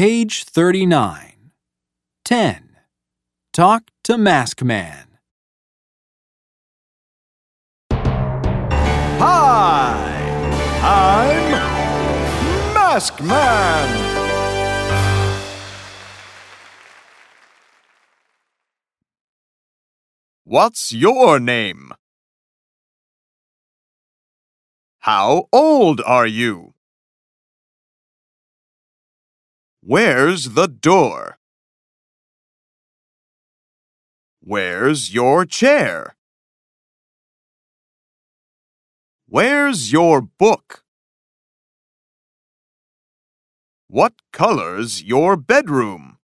Page 39. 10. Talk to Mask Man. Hi! I'm Mask Man! What's your name? How old are you? Where's the door? Where's your chair? Where's your book? What color's your bedroom?